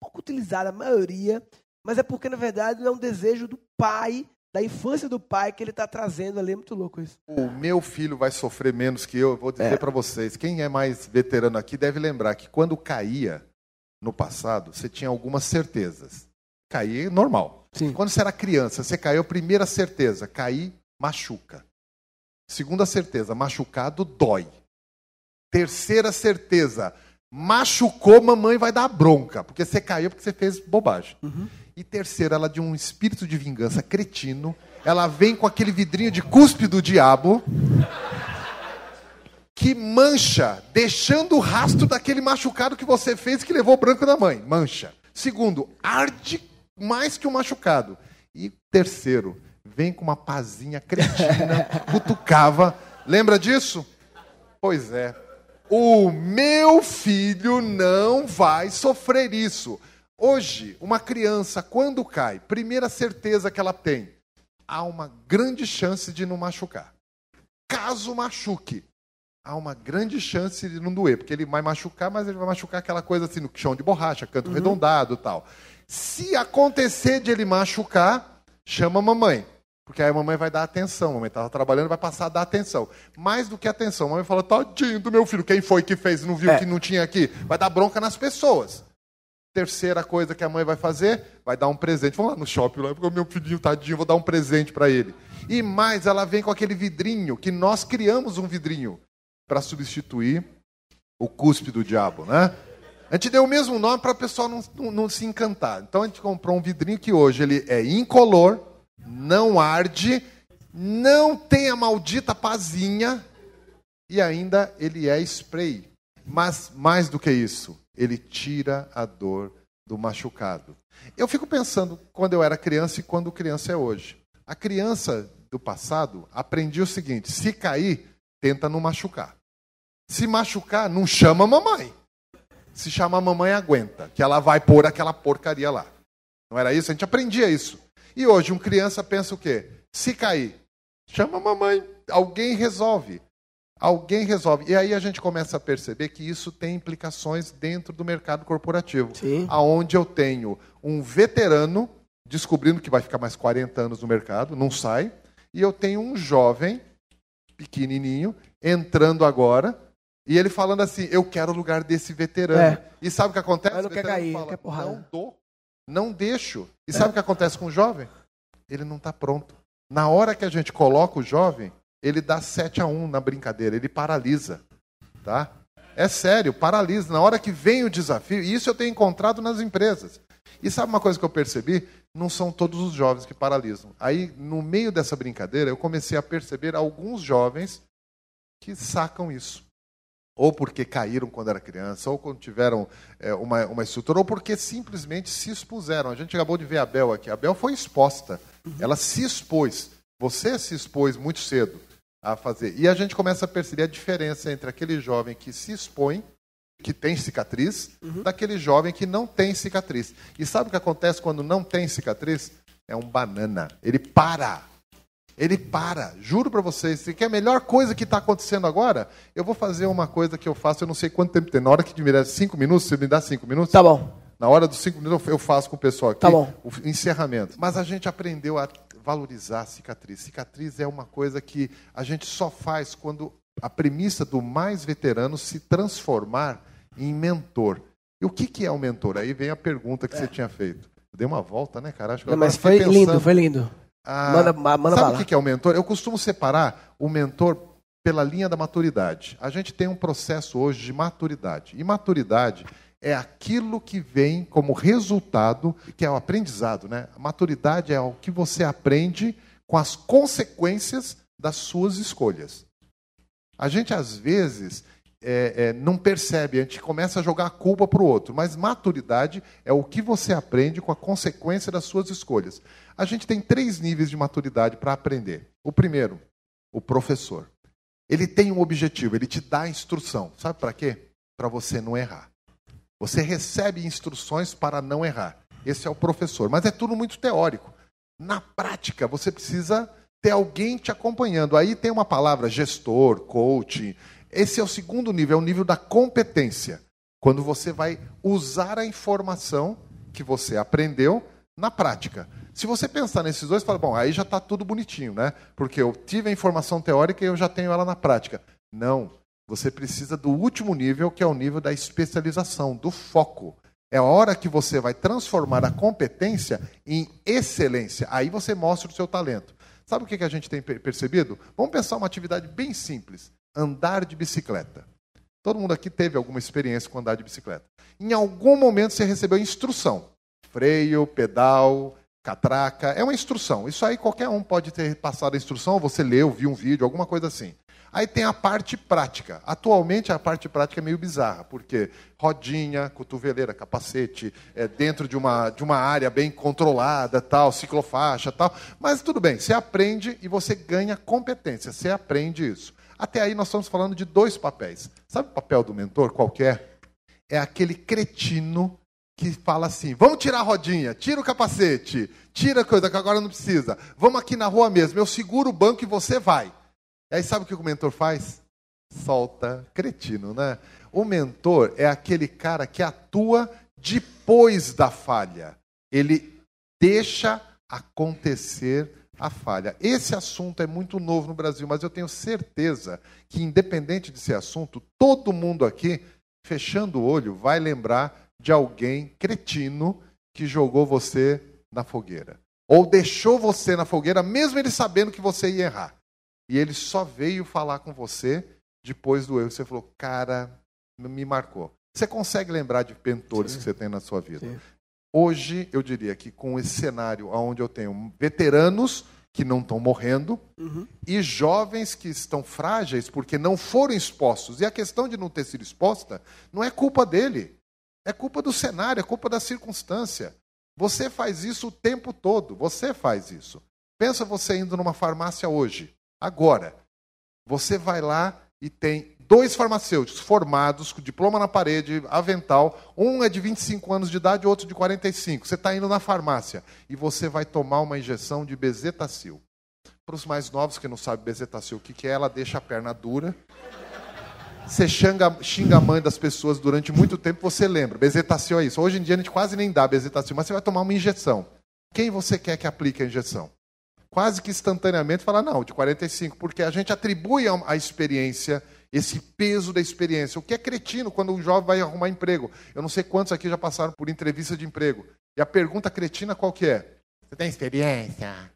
pouco utilizada a maioria, mas é porque, na verdade, é um desejo do pai, da infância do pai, que ele está trazendo ali. É muito louco isso. O meu filho vai sofrer menos que eu. eu vou dizer é. para vocês: quem é mais veterano aqui deve lembrar que quando caía no passado, você tinha algumas certezas. Cair normal. Sim. Quando você era criança, você caiu, primeira certeza, cair machuca. Segunda certeza, machucado dói. Terceira certeza, machucou, mamãe vai dar bronca, porque você caiu porque você fez bobagem. Uhum. E terceira, ela de um espírito de vingança cretino, ela vem com aquele vidrinho de cuspe do diabo que mancha, deixando o rastro daquele machucado que você fez que levou o branco da mãe. Mancha. Segundo, arde mais que um machucado. E terceiro, vem com uma pazinha cretina, cutucava. Lembra disso? Pois é. O meu filho não vai sofrer isso. Hoje, uma criança, quando cai, primeira certeza que ela tem, há uma grande chance de não machucar. Caso machuque, há uma grande chance de não doer, porque ele vai machucar, mas ele vai machucar aquela coisa assim no chão de borracha, canto uhum. redondado tal. Se acontecer de ele machucar, chama a mamãe. Porque aí a mamãe vai dar atenção. A mamãe estava trabalhando, vai passar a dar atenção. Mais do que atenção. A mamãe fala, tadinho do meu filho. Quem foi que fez não viu é. que não tinha aqui? Vai dar bronca nas pessoas. Terceira coisa que a mãe vai fazer, vai dar um presente. Vamos lá no shopping, lá, porque o meu filhinho tadinho, vou dar um presente para ele. E mais, ela vem com aquele vidrinho, que nós criamos um vidrinho para substituir o cuspe do diabo, né? A gente deu o mesmo nome para o pessoal não, não, não, se encantar. Então a gente comprou um vidrinho que hoje ele é incolor, não arde, não tem a maldita pazinha, e ainda ele é spray. Mas mais do que isso, ele tira a dor do machucado. Eu fico pensando quando eu era criança e quando criança é hoje. A criança do passado aprendia o seguinte: se cair, tenta não machucar. Se machucar, não chama a mamãe. Se chamar a mamãe, aguenta, que ela vai pôr aquela porcaria lá. Não era isso? A gente aprendia isso. E hoje, um criança pensa o quê? Se cair, chama a mamãe, alguém resolve. Alguém resolve. E aí a gente começa a perceber que isso tem implicações dentro do mercado corporativo. Sim. Aonde eu tenho um veterano descobrindo que vai ficar mais 40 anos no mercado, não sai, e eu tenho um jovem pequenininho entrando agora, e ele falando assim: "Eu quero o lugar desse veterano". É. E sabe o que acontece? Mas não quer cair, fala, quer porrada. Não dou. Não deixo. E sabe o que acontece com o jovem? Ele não está pronto. Na hora que a gente coloca o jovem, ele dá 7 a 1 na brincadeira, ele paralisa, tá? É sério, paralisa. Na hora que vem o desafio, e isso eu tenho encontrado nas empresas. E sabe uma coisa que eu percebi? Não são todos os jovens que paralisam. Aí, no meio dessa brincadeira, eu comecei a perceber alguns jovens que sacam isso. Ou porque caíram quando era criança, ou quando tiveram é, uma, uma estrutura, ou porque simplesmente se expuseram. A gente acabou de ver a Bel aqui. A Bel foi exposta. Ela se expôs. Você se expôs muito cedo a fazer. E a gente começa a perceber a diferença entre aquele jovem que se expõe, que tem cicatriz, daquele jovem que não tem cicatriz. E sabe o que acontece quando não tem cicatriz? É um banana. Ele para. Ele para. Juro para vocês. Se quer a melhor coisa que está acontecendo agora, eu vou fazer uma coisa que eu faço, eu não sei quanto tempo tem. Na hora que me der cinco minutos, você me dá cinco minutos? Tá bom. Na hora dos cinco minutos eu faço com o pessoal aqui Tá bom. o encerramento. Mas a gente aprendeu a valorizar a cicatriz. Cicatriz é uma coisa que a gente só faz quando a premissa do mais veterano se transformar em mentor. E o que, que é um mentor? Aí vem a pergunta que você tinha feito. Eu dei uma volta, né, cara? Acho que Não, mas foi lindo, pensando. foi lindo. Ah, Manda- ma- manda sabe bala. o que que é o mentor? Eu costumo separar o mentor pela linha da maturidade. A gente tem um processo hoje de maturidade. E maturidade é aquilo que vem como resultado, que é o aprendizado, né? A maturidade é o que você aprende com as consequências das suas escolhas. A gente, às vezes, é, é, não percebe, a gente começa a jogar a culpa para o outro, mas maturidade é o que você aprende com a consequência das suas escolhas. A gente tem três níveis de maturidade para aprender. O primeiro, o professor. Ele tem um objetivo, ele te dá instrução. Sabe para quê? Para você não errar. Você recebe instruções para não errar. Esse é o professor. Mas é tudo muito teórico. Na prática, você precisa ter alguém te acompanhando. Aí tem uma palavra gestor, coaching. Esse é o segundo nível, é o nível da competência. Quando você vai usar a informação que você aprendeu na prática. Se você pensar nesses dois, fala, bom, aí já está tudo bonitinho, né? Porque eu tive a informação teórica e eu já tenho ela na prática. Não. Você precisa do último nível, que é o nível da especialização, do foco. É a hora que você vai transformar a competência em excelência. Aí você mostra o seu talento. Sabe o que a gente tem per- percebido? Vamos pensar uma atividade bem simples: andar de bicicleta. Todo mundo aqui teve alguma experiência com andar de bicicleta. Em algum momento você recebeu instrução: freio, pedal, catraca. É uma instrução. Isso aí qualquer um pode ter passado a instrução, você leu, viu um vídeo, alguma coisa assim. Aí tem a parte prática. Atualmente a parte prática é meio bizarra, porque rodinha, cotoveleira, capacete, é dentro de uma, de uma área bem controlada, tal, ciclofaixa, tal. Mas tudo bem, você aprende e você ganha competência. Você aprende isso. Até aí nós estamos falando de dois papéis. Sabe o papel do mentor qualquer? É aquele cretino que fala assim: vamos tirar a rodinha, tira o capacete, tira a coisa que agora não precisa. Vamos aqui na rua mesmo, eu seguro o banco e você vai. E aí sabe o que o mentor faz? Solta cretino, né? O mentor é aquele cara que atua depois da falha. Ele deixa acontecer a falha. Esse assunto é muito novo no Brasil, mas eu tenho certeza que, independente de ser assunto, todo mundo aqui, fechando o olho, vai lembrar de alguém cretino que jogou você na fogueira. Ou deixou você na fogueira, mesmo ele sabendo que você ia errar. E ele só veio falar com você depois do erro. Você falou, cara, me marcou. Você consegue lembrar de mentores Sim. que você tem na sua vida? Sim. Hoje, eu diria que com esse cenário onde eu tenho veteranos que não estão morrendo Uhum. e jovens que estão frágeis porque não foram expostos. E a questão de não ter sido exposta não é culpa dele, é culpa do cenário, é culpa da circunstância. Você faz isso o tempo todo, você faz isso. Pensa você indo numa farmácia hoje, agora. Você vai lá e tem dois farmacêuticos formados, com diploma na parede, avental. Um é de 25 anos de idade, outro de 45. Você está indo na farmácia e você vai tomar uma injeção de bezetacil. Para os mais novos que não sabem bezetacil o que, que é, ela deixa a perna dura. Você xinga, xinga a mãe das pessoas durante muito tempo, você lembra. Bezetacil é isso. Hoje em dia a gente quase nem dá bezetacil, mas você vai tomar uma injeção. Quem você quer que aplique a injeção? Quase que instantaneamente fala, não, de 45, porque a gente atribui a, experiência, esse peso da experiência. O que é cretino quando um jovem vai arrumar emprego? Eu não sei quantos aqui já passaram por entrevista de emprego. E a pergunta cretina qual que é? Você tem experiência?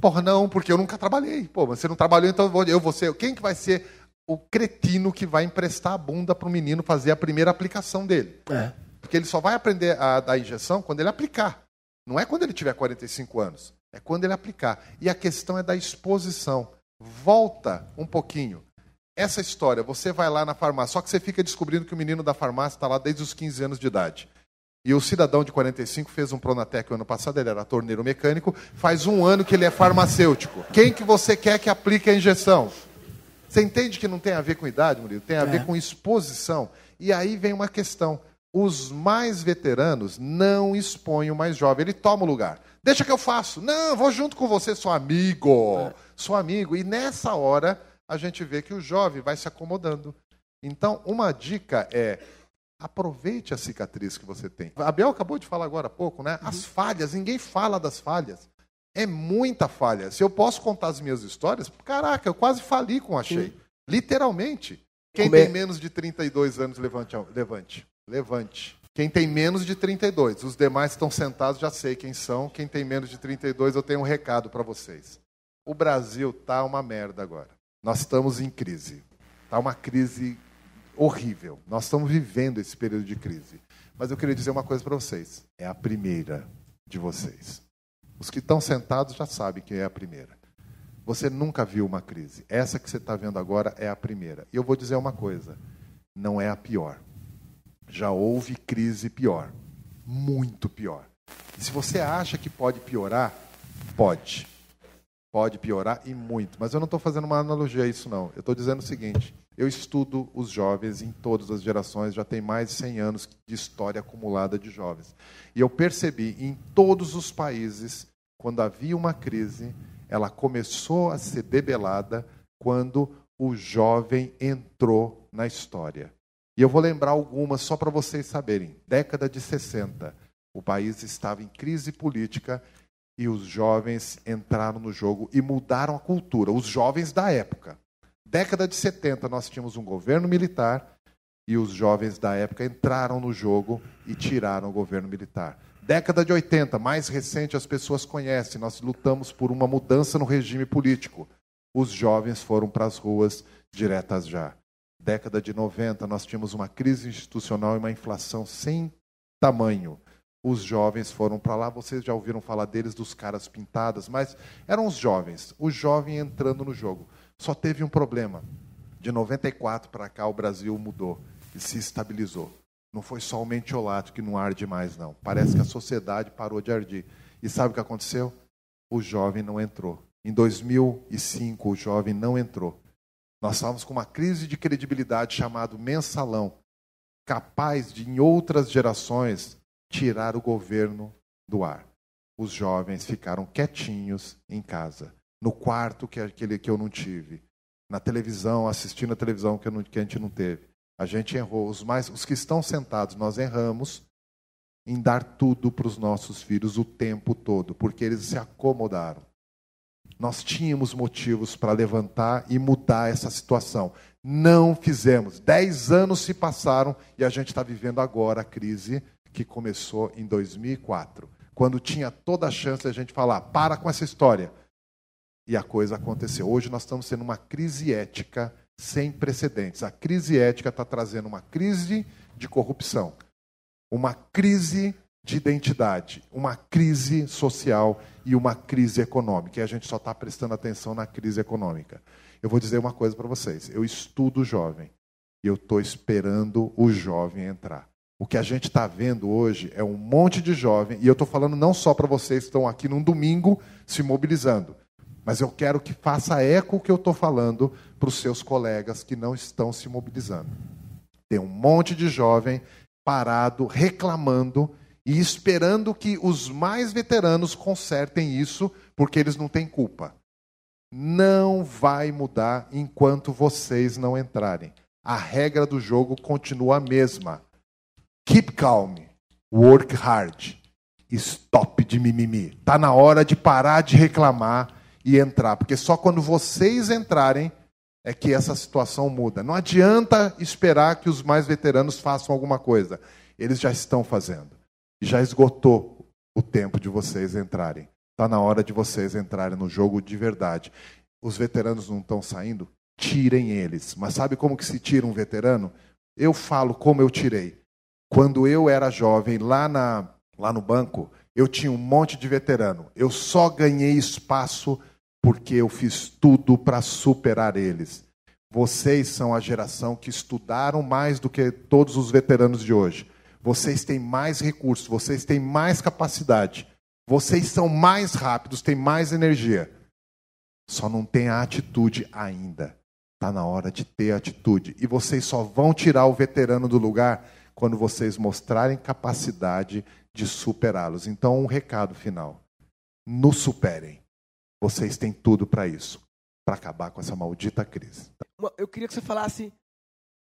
Porra, não, porque eu nunca trabalhei. Pô, mas você não trabalhou, então eu vou, eu vou ser. Quem que vai ser o cretino que vai emprestar a bunda para o menino fazer a primeira aplicação dele? É. Porque ele só vai aprender a dar injeção quando ele aplicar. Não é quando ele tiver 45 anos. É quando ele aplicar. E a questão é da exposição. Volta um pouquinho. Essa história, você vai lá na farmácia, só que você fica descobrindo que o menino da farmácia está lá desde os 15 anos de idade. E o cidadão de 45 fez um Pronatec o ano passado, ele era torneiro mecânico, faz um ano que ele é farmacêutico. Quem que você quer que aplique a injeção? Você entende que não tem a ver com idade, Murilo? Tem a É. ver com exposição. E aí vem uma questão. Os mais veteranos não expõem o mais jovem. Ele toma o lugar. Deixa que eu faço. Não, vou junto com você, sou amigo. Sou amigo. E nessa hora, a gente vê que o jovem vai se acomodando. Então, uma dica é aproveite a cicatriz que você tem. A Bel acabou de falar agora há pouco, né? As falhas, ninguém fala das falhas. É muita falha. Se eu posso contar as minhas histórias, caraca, eu quase fali com a Shea. Literalmente. Quem Como é- tem menos de 32 anos, levante. Levante. Levante. Quem tem menos de 32. Os demais estão sentados, já sei quem são. Quem tem menos de 32, eu tenho um recado para vocês. O Brasil tá uma merda agora. Nós estamos em crise. Tá uma crise horrível. Nós estamos vivendo esse período de crise. Mas eu queria dizer uma coisa para vocês. É a primeira de vocês. Os que estão sentados já sabem que é a primeira. Você nunca viu uma crise. Essa que você está vendo agora é a primeira. E eu vou dizer uma coisa: não é a pior. Já houve crise pior. Muito pior. E se você acha que pode piorar, pode. Pode piorar e muito. Mas eu não estou fazendo uma analogia a isso, não. Eu estou dizendo o seguinte: eu estudo os jovens em todas as gerações, já tem mais de 100 anos de história acumulada de jovens. E eu percebi em todos os países, quando havia uma crise, ela começou a ser debelada quando o jovem entrou na história. E eu vou lembrar algumas só para vocês saberem. Década de 60, o país estava em crise política e os jovens entraram no jogo e mudaram a cultura, os jovens da época. Década de 70, nós tínhamos um governo militar e os jovens da época entraram no jogo e tiraram o governo militar. Década de 80, mais recente, as pessoas conhecem, nós lutamos por uma mudança no regime político. Os jovens foram para as ruas diretas já. Década de 90, nós tínhamos uma crise institucional e uma inflação sem tamanho. Os jovens foram para lá, vocês já ouviram falar deles, dos caras pintadas, mas eram os jovens, o jovem entrando no jogo. Só teve um problema. De 94 para cá, o Brasil mudou e se estabilizou. Não foi só o mentiolato que não arde mais, não. Parece que a sociedade parou de arder. E sabe o que aconteceu? O jovem não entrou. Em 2005, o jovem não entrou. Nós estávamos com uma crise de credibilidade chamado mensalão, capaz de, em outras gerações, tirar o governo do ar. Os jovens ficaram quietinhos em casa, no quarto que, aquele que eu não tive, na televisão, assistindo a televisão que, não, que a gente não teve. A gente errou. Os, mais, os que estão sentados, nós erramos em dar tudo para os nossos filhos o tempo todo, porque eles se acomodaram. Nós tínhamos motivos para levantar e mudar essa situação. Não fizemos. Dez anos se passaram e a gente está vivendo agora a crise que começou em 2004, quando tinha toda a chance de a gente falar: para com essa história. E a coisa aconteceu. Hoje nós estamos tendo uma crise ética sem precedentes. A crise ética está trazendo uma crise de corrupção, uma crise de identidade, uma crise social e uma crise econômica. E a gente só está prestando atenção na crise econômica. Eu vou dizer uma coisa para vocês: eu estudo jovem e eu estou esperando o jovem entrar. O que a gente está vendo hoje é um monte de jovem, e eu estou falando não só para vocês que estão aqui num domingo se mobilizando, mas eu quero que faça eco o que eu estou falando para os seus colegas que não estão se mobilizando. Tem um monte de jovem parado, reclamando e esperando que os mais veteranos consertem isso, porque eles não têm culpa. Não vai mudar enquanto vocês não entrarem. A regra do jogo continua a mesma. Keep calm, work hard, stop de mimimi. Tá na hora de parar de reclamar e entrar, porque só quando vocês entrarem é que essa situação muda. Não adianta esperar que os mais veteranos façam alguma coisa. Eles já estão fazendo. Já esgotou o tempo de vocês entrarem. Está na hora de vocês entrarem no jogo de verdade. Os veteranos não estão saindo? Tirem eles. Mas sabe como que se tira um veterano? Eu falo como eu tirei. Quando eu era jovem, lá, na, lá no banco, eu tinha um monte de veterano. Eu só ganhei espaço porque eu fiz tudo para superar eles. Vocês são a geração que estudaram mais do que todos os veteranos de hoje. Vocês têm mais recursos, vocês têm mais capacidade. Vocês são mais rápidos, têm mais energia. Só não tem a atitude ainda. Está na hora de ter atitude. E vocês só vão tirar o veterano do lugar quando vocês mostrarem capacidade de superá-los. Então, um recado final: nos superem. Vocês têm tudo para isso, para acabar com essa maldita crise. Eu queria que você falasse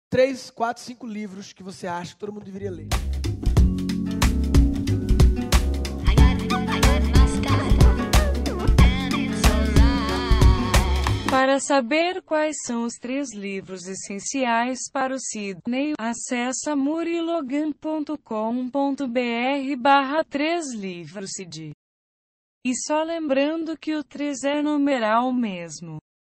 três, quatro, cinco livros que você acha que todo mundo deveria ler. Para saber quais são os três livros essenciais para o Sidney, acessa murilogan.com.br barra três livros E só lembrando que o 3 é numeral mesmo.